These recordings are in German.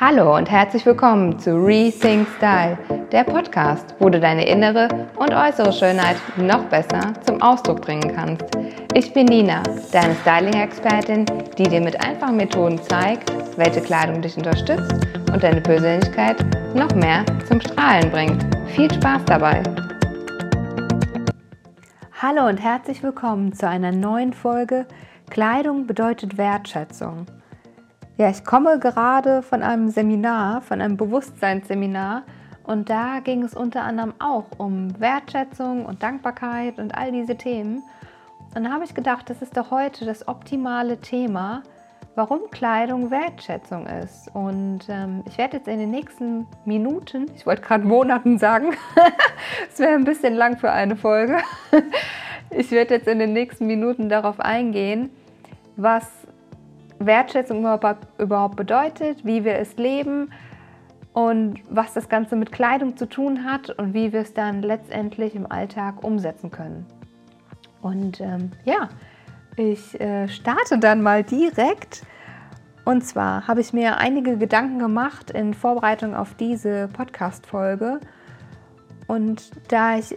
Hallo und herzlich willkommen zu Rethink Style, der Podcast, wo du deine innere und äußere Schönheit noch besser zum Ausdruck bringen kannst. Ich bin Nina, deine Styling-Expertin, die dir mit einfachen Methoden zeigt, welche Kleidung dich unterstützt und deine Persönlichkeit noch mehr zum Strahlen bringt. Viel Spaß dabei! Hallo und herzlich willkommen zu einer neuen Folge Kleidung bedeutet Wertschätzung. Ja, ich komme gerade von einem Seminar, von einem Bewusstseinsseminar und da ging es unter anderem auch um Wertschätzung und Dankbarkeit und all diese Themen. Und da habe ich gedacht, das ist doch heute das optimale Thema, warum Kleidung Wertschätzung ist. Und ähm, ich werde jetzt in den nächsten Minuten, ich wollte gerade Monaten sagen, es wäre ein bisschen lang für eine Folge, ich werde jetzt in den nächsten Minuten darauf eingehen, was Wertschätzung überhaupt bedeutet, wie wir es leben und was das Ganze mit Kleidung zu tun hat und wie wir es dann letztendlich im Alltag umsetzen können. Und ähm, ja, ich äh, starte dann mal direkt. Und zwar habe ich mir einige Gedanken gemacht in Vorbereitung auf diese Podcast-Folge. Und da ich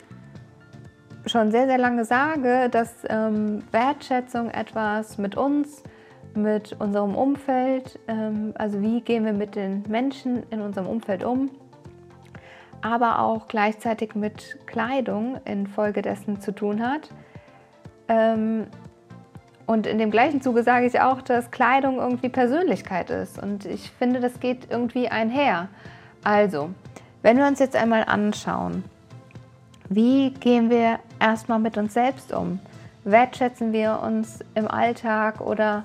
schon sehr, sehr lange sage, dass ähm, Wertschätzung etwas mit uns mit unserem Umfeld, ähm, also wie gehen wir mit den Menschen in unserem Umfeld um, aber auch gleichzeitig mit Kleidung infolgedessen zu tun hat. Ähm, und in dem gleichen Zuge sage ich auch, dass Kleidung irgendwie Persönlichkeit ist. Und ich finde, das geht irgendwie einher. Also, wenn wir uns jetzt einmal anschauen, wie gehen wir erstmal mit uns selbst um? Wertschätzen wir uns im Alltag oder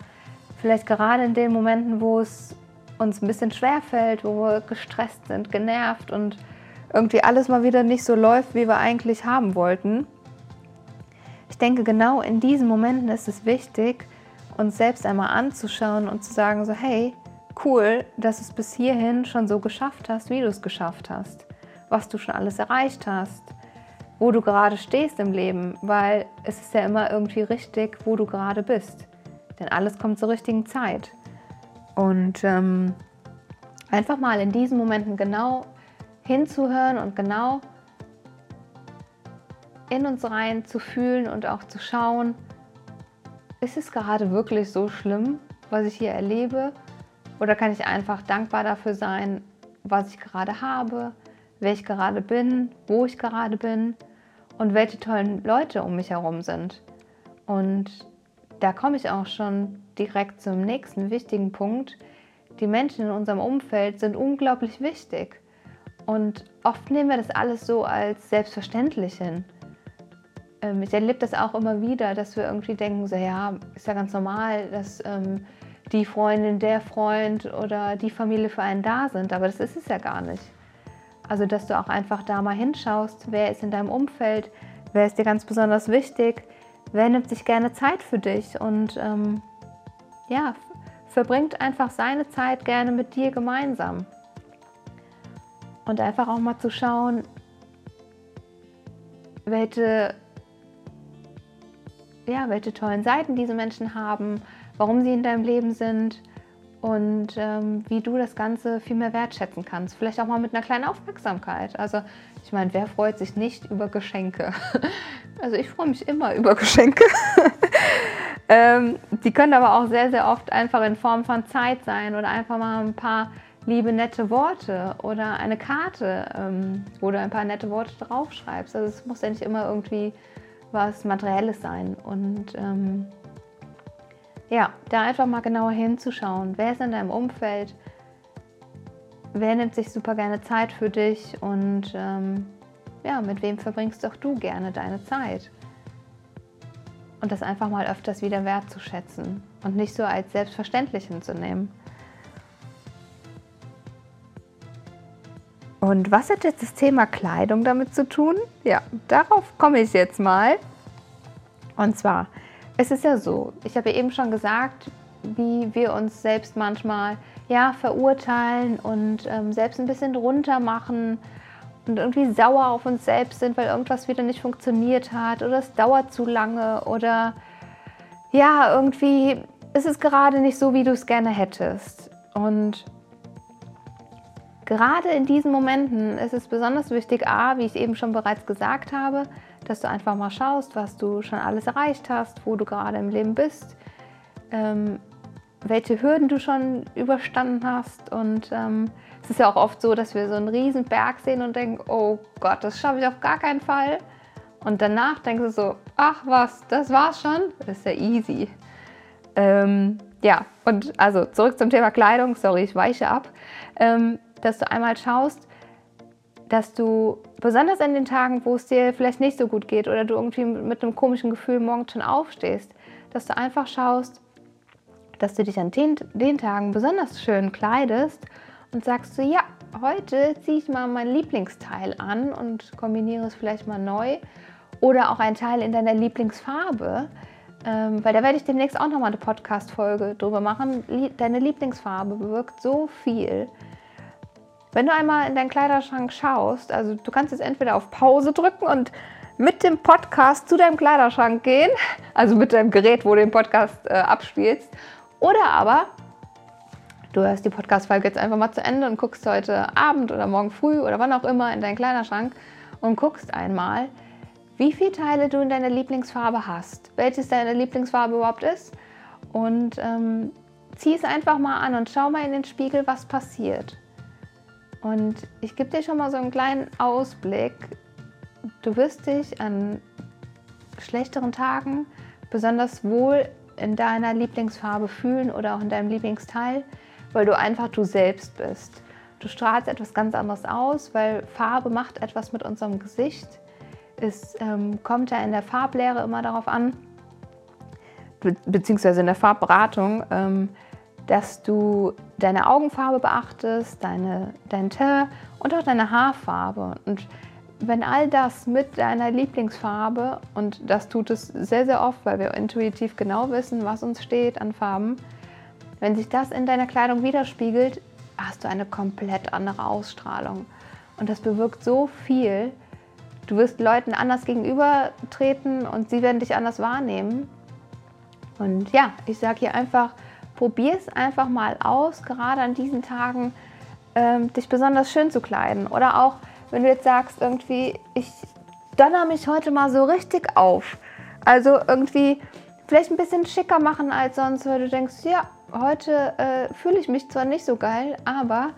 Vielleicht gerade in den Momenten, wo es uns ein bisschen schwer fällt, wo wir gestresst sind, genervt und irgendwie alles mal wieder nicht so läuft, wie wir eigentlich haben wollten. Ich denke, genau in diesen Momenten ist es wichtig, uns selbst einmal anzuschauen und zu sagen, so hey, cool, dass du es bis hierhin schon so geschafft hast, wie du es geschafft hast, was du schon alles erreicht hast, wo du gerade stehst im Leben, weil es ist ja immer irgendwie richtig, wo du gerade bist. Denn alles kommt zur richtigen Zeit. Und ähm, einfach mal in diesen Momenten genau hinzuhören und genau in uns rein zu fühlen und auch zu schauen, ist es gerade wirklich so schlimm, was ich hier erlebe? Oder kann ich einfach dankbar dafür sein, was ich gerade habe, wer ich gerade bin, wo ich gerade bin und welche tollen Leute um mich herum sind? Und da komme ich auch schon direkt zum nächsten wichtigen Punkt. Die Menschen in unserem Umfeld sind unglaublich wichtig. Und oft nehmen wir das alles so als selbstverständlich hin. Ähm, ich erlebe das auch immer wieder, dass wir irgendwie denken, so ja, ist ja ganz normal, dass ähm, die Freundin, der Freund oder die Familie für einen da sind. Aber das ist es ja gar nicht. Also, dass du auch einfach da mal hinschaust, wer ist in deinem Umfeld, wer ist dir ganz besonders wichig, wer nimmt sich gerne Zeit für dich und ähm, ja, verbringt einfach seine Zeit gerne mit dir gemeinsam. Und einfach auch mal zu schauen, welche, ja, welche tollen Seiten diese Menschen haben, warum sie in deinem Leben sind und ähm, wie du das Ganze viel mehr wertschätzen kannst. Vielleicht auch mal mit einer kleinen Aufmerksamkeit. Also ich meine, wer freut sich nicht über Geschenke? Also ich freue mich immer über Geschenke. ähm, die können aber auch sehr, sehr oft einfach in Form von Zeit sein oder einfach mal ein paar liebe, nette Worte oder eine Karte, ähm, wo ein paar nette Worte draufschreibst. Also es muss ja nicht immer irgendwie was Materielles sein. Und ähm, ja, da einfach mal genauer hinzuschauen. Wer ist in deinem Umfeld? Wer nimmt sich super gerne Zeit für dich? Und ähm, ja, mit wem verbringst auch du gerne deine Zeit? Und das einfach mal öfters wieder wertzuschätzen und nicht so als selbstverständlich hinzunehmen. Und was hat jetzt das Thema Kleidung damit zu tun? Ja, darauf komme ich jetzt mal. Und zwar, es ist ja so, ich habe ja eben schon gesagt, wie wir uns selbst manchmal ja, verurteilen und ähm, selbst ein bisschen drunter machen und irgendwie sauer auf uns selbst sind, weil irgendwas wieder nicht funktioniert hat oder es dauert zu lange oder ja, irgendwie ist es gerade nicht so, wie du es gerne hättest. Und gerade in diesen Momenten ist es besonders wichtig, A, wie ich eben schon bereits gesagt habe, dass du einfach mal schaust, was du schon alles erreicht hast, wo du gerade im Leben bist, ähm, welche Hürden du schon überstanden hast. Und ähm, es ist ja auch oft so, dass wir so einen riesen Berg sehen und denken, oh Gott, das schaffe ich auf gar keinen Fall. Und danach denkst du so, ach was, das war's schon, das ist ja easy. Ähm, ja, und also zurück zum Thema Kleidung, sorry, ich weiche ab, ähm, dass du einmal schaust, dass du besonders in den Tagen, wo es dir vielleicht nicht so gut geht oder du irgendwie mit einem komischen Gefühl morgens schon aufstehst, dass du einfach schaust, dass du dich an den, den Tagen besonders schön kleidest und sagst du, ja, heute ziehe ich mal mein Lieblingsteil an und kombiniere es vielleicht mal neu oder auch ein Teil in deiner Lieblingsfarbe, ähm, weil da werde ich demnächst auch nochmal eine Podcast-Folge drüber machen. Deine Lieblingsfarbe bewirkt so viel. Wenn du einmal in deinen Kleiderschrank schaust, also du kannst jetzt entweder auf Pause drücken und mit dem Podcast zu deinem Kleiderschrank gehen, also mit deinem Gerät, wo du den Podcast äh, abspielst, oder aber du hörst die Podcast-Folge jetzt einfach mal zu Ende und guckst heute Abend oder morgen früh oder wann auch immer in deinen Kleiderschrank und guckst einmal, wie viele Teile du in deiner Lieblingsfarbe hast, welches deine Lieblingsfarbe überhaupt ist und ähm, zieh es einfach mal an und schau mal in den Spiegel, was passiert. Und ich gebe dir schon mal so einen kleinen Ausblick. Du wirst dich an schlechteren Tagen besonders wohl in deiner Lieblingsfarbe fühlen oder auch in deinem Lieblingsteil, weil du einfach du selbst bist. Du strahlst etwas ganz anderes aus, weil Farbe macht etwas mit unserem Gesicht. Es ähm, kommt ja in der Farblehre immer darauf an, be beziehungsweise in der Farbberatung, ähm, dass du deine Augenfarbe beachtest, deine, dein Teint und auch deine Haarfarbe. Und wenn all das mit deiner Lieblingsfarbe, und das tut es sehr, sehr oft, weil wir intuitiv genau wissen, was uns steht an Farben, wenn sich das in deiner Kleidung widerspiegelt, hast du eine komplett andere Ausstrahlung. Und das bewirkt so viel, Du wirst Leuten anders gegenübertreten und sie werden dich anders wahrnehmen. Und ja, ich sage hier einfach, probier es einfach mal aus, gerade an diesen Tagen, ähm, dich besonders schön zu kleiden. Oder auch, wenn du jetzt sagst, irgendwie, ich donner mich heute mal so richtig auf. Also irgendwie vielleicht ein bisschen schicker machen als sonst, weil du denkst, ja, heute äh, fühle ich mich zwar nicht so geil, aber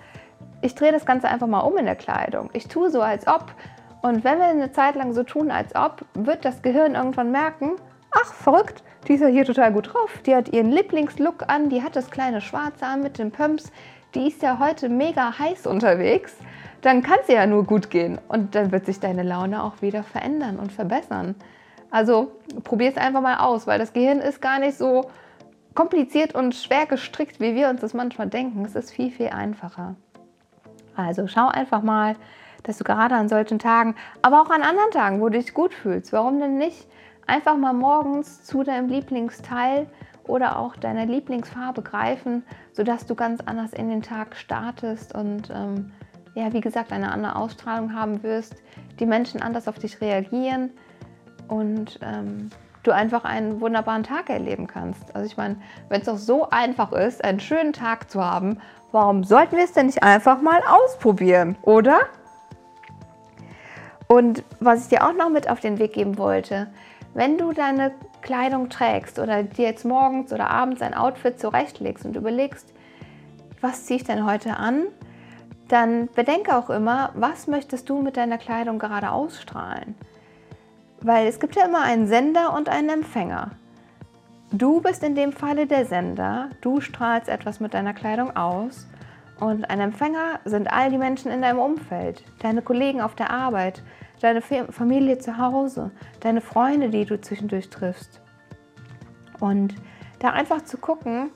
ich drehe das Ganze einfach mal um in der Kleidung. Ich tue so, als ob und wenn wir eine Zeit lang so tun, als ob, wird das Gehirn irgendwann merken, ach verrückt, die ist ja hier total gut drauf, die hat ihren Lieblingslook an, die hat das kleine Schwarze an mit den Pumps, die ist ja heute mega heiß unterwegs, dann kann es ja nur gut gehen. Und dann wird sich deine Laune auch wieder verändern und verbessern. Also probier es einfach mal aus, weil das Gehirn ist gar nicht so kompliziert und schwer gestrickt, wie wir uns das manchmal denken. Es ist viel, viel einfacher. Also schau einfach mal, dass du gerade an solchen Tagen, aber auch an anderen Tagen, wo du dich gut fühlst, warum denn nicht einfach mal morgens zu deinem Lieblingsteil oder auch deiner Lieblingsfarbe greifen, sodass du ganz anders in den Tag startest und ähm, ja, wie gesagt, eine andere Ausstrahlung haben wirst, die Menschen anders auf dich reagieren und ähm, du einfach einen wunderbaren Tag erleben kannst. Also ich meine, wenn es doch so einfach ist, einen schönen Tag zu haben, warum sollten wir es denn nicht einfach mal ausprobieren, oder? Und was ich dir auch noch mit auf den Weg geben wollte, wenn du deine Kleidung trägst oder dir jetzt morgens oder abends ein Outfit zurechtlegst und überlegst, was ziehe ich denn heute an, dann bedenke auch immer, was möchtest du mit deiner Kleidung gerade ausstrahlen. Weil es gibt ja immer einen Sender und einen Empfänger. Du bist in dem Falle der Sender, du strahlst etwas mit deiner Kleidung aus und ein Empfänger sind all die Menschen in deinem Umfeld, deine Kollegen auf der Arbeit, deine Familie zu Hause, deine Freunde, die du zwischendurch triffst. Und da einfach zu gucken,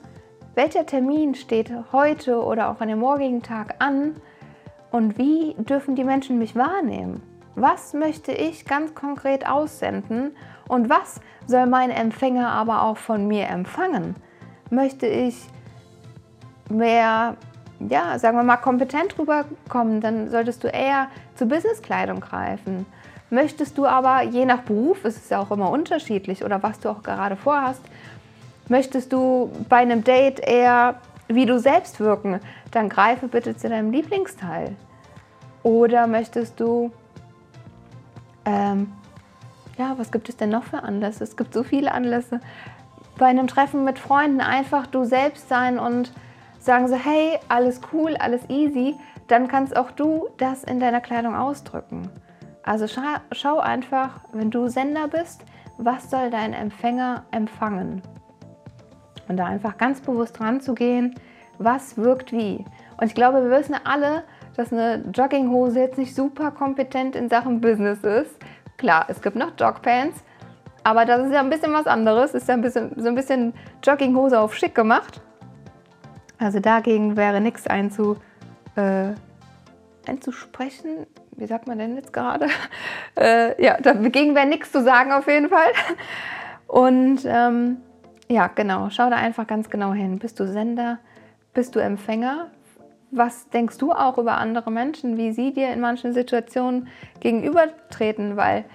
welcher Termin steht heute oder auch an dem morgigen Tag an und wie dürfen die Menschen mich wahrnehmen? Was möchte ich ganz konkret aussenden und was soll mein Empfänger aber auch von mir empfangen? Möchte ich mehr ja, sagen wir mal, kompetent rüberkommen, dann solltest du eher zu Businesskleidung greifen. Möchtest du aber, je nach Beruf, ist es ja auch immer unterschiedlich oder was du auch gerade vorhast, möchtest du bei einem Date eher wie du selbst wirken, dann greife bitte zu deinem Lieblingsteil. Oder möchtest du, ähm, ja, was gibt es denn noch für Anlässe? Es gibt so viele Anlässe. Bei einem Treffen mit Freunden einfach du selbst sein und sagen so, hey, alles cool, alles easy, dann kannst auch du das in deiner Kleidung ausdrücken. Also scha schau einfach, wenn du Sender bist, was soll dein Empfänger empfangen? Und da einfach ganz bewusst ranzugehen, was wirkt wie. Und ich glaube, wir wissen alle, dass eine Jogginghose jetzt nicht super kompetent in Sachen Business ist. Klar, es gibt noch Jogpants, aber das ist ja ein bisschen was anderes. Ist ja ein bisschen, so ein bisschen Jogginghose auf schick gemacht. Also dagegen wäre nichts einzu, äh, einzusprechen. Wie sagt man denn jetzt gerade? Äh, ja, dagegen wäre nichts zu sagen auf jeden Fall. Und ähm, ja, genau, schau da einfach ganz genau hin. Bist du Sender? Bist du Empfänger? Was denkst du auch über andere Menschen, wie sie dir in manchen Situationen gegenübertreten? Weil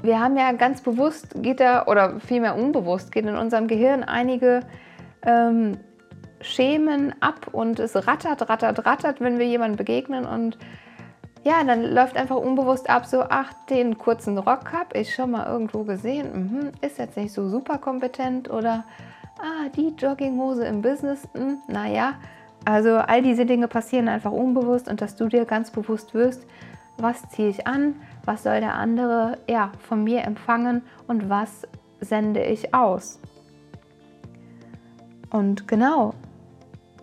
wir haben ja ganz bewusst, geht da, oder vielmehr unbewusst, geht in unserem Gehirn einige ähm, Schemen ab und es rattert, rattert, rattert, wenn wir jemandem begegnen und ja, dann läuft einfach unbewusst ab, so, ach, den kurzen Rock habe ich schon mal irgendwo gesehen, mhm, ist jetzt nicht so super kompetent oder, ah, die Jogginghose im Business, mh, naja, also all diese Dinge passieren einfach unbewusst und dass du dir ganz bewusst wirst, was ziehe ich an, was soll der andere ja, von mir empfangen und was sende ich aus. Und genau,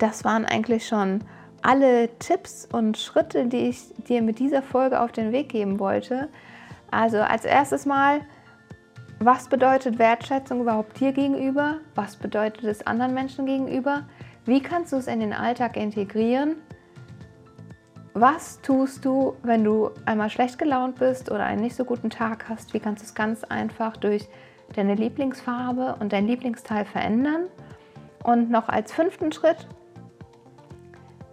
das waren eigentlich schon alle Tipps und Schritte, die ich dir mit dieser Folge auf den Weg geben wollte. Also als erstes mal, was bedeutet Wertschätzung überhaupt dir gegenüber? Was bedeutet es anderen Menschen gegenüber? Wie kannst du es in den Alltag integrieren? Was tust du, wenn du einmal schlecht gelaunt bist oder einen nicht so guten Tag hast? Wie kannst du es ganz einfach durch deine Lieblingsfarbe und dein Lieblingsteil verändern? Und noch als fünften Schritt,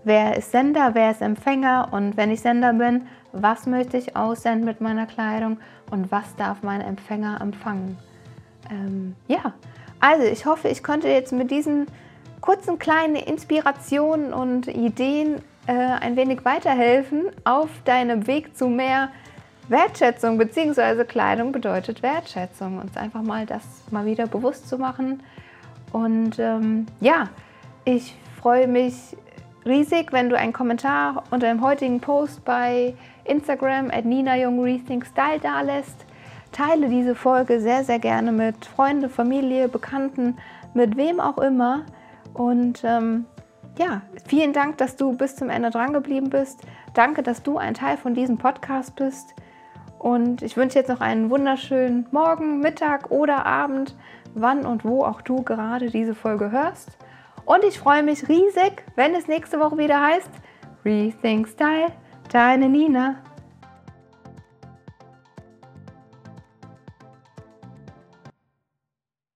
wer ist Sender, wer ist Empfänger und wenn ich Sender bin, was möchte ich aussenden mit meiner Kleidung und was darf mein Empfänger empfangen. Ähm, ja, also ich hoffe, ich konnte jetzt mit diesen kurzen kleinen Inspirationen und Ideen äh, ein wenig weiterhelfen auf deinem Weg zu mehr Wertschätzung bzw. Kleidung bedeutet Wertschätzung. Uns einfach mal das mal wieder bewusst zu machen. Und ähm, ja, ich freue mich riesig, wenn du einen Kommentar unter dem heutigen Post bei Instagram at Nina Jung Rethink. Teile diese Folge sehr, sehr gerne mit Freunden, Familie, Bekannten, mit wem auch immer. Und ähm, ja, vielen Dank, dass du bis zum Ende dran geblieben bist. Danke, dass du ein Teil von diesem Podcast bist. Und ich wünsche jetzt noch einen wunderschönen Morgen, Mittag oder Abend, wann und wo auch du gerade diese Folge hörst. Und ich freue mich riesig, wenn es nächste Woche wieder heißt Rethink Style, deine Nina.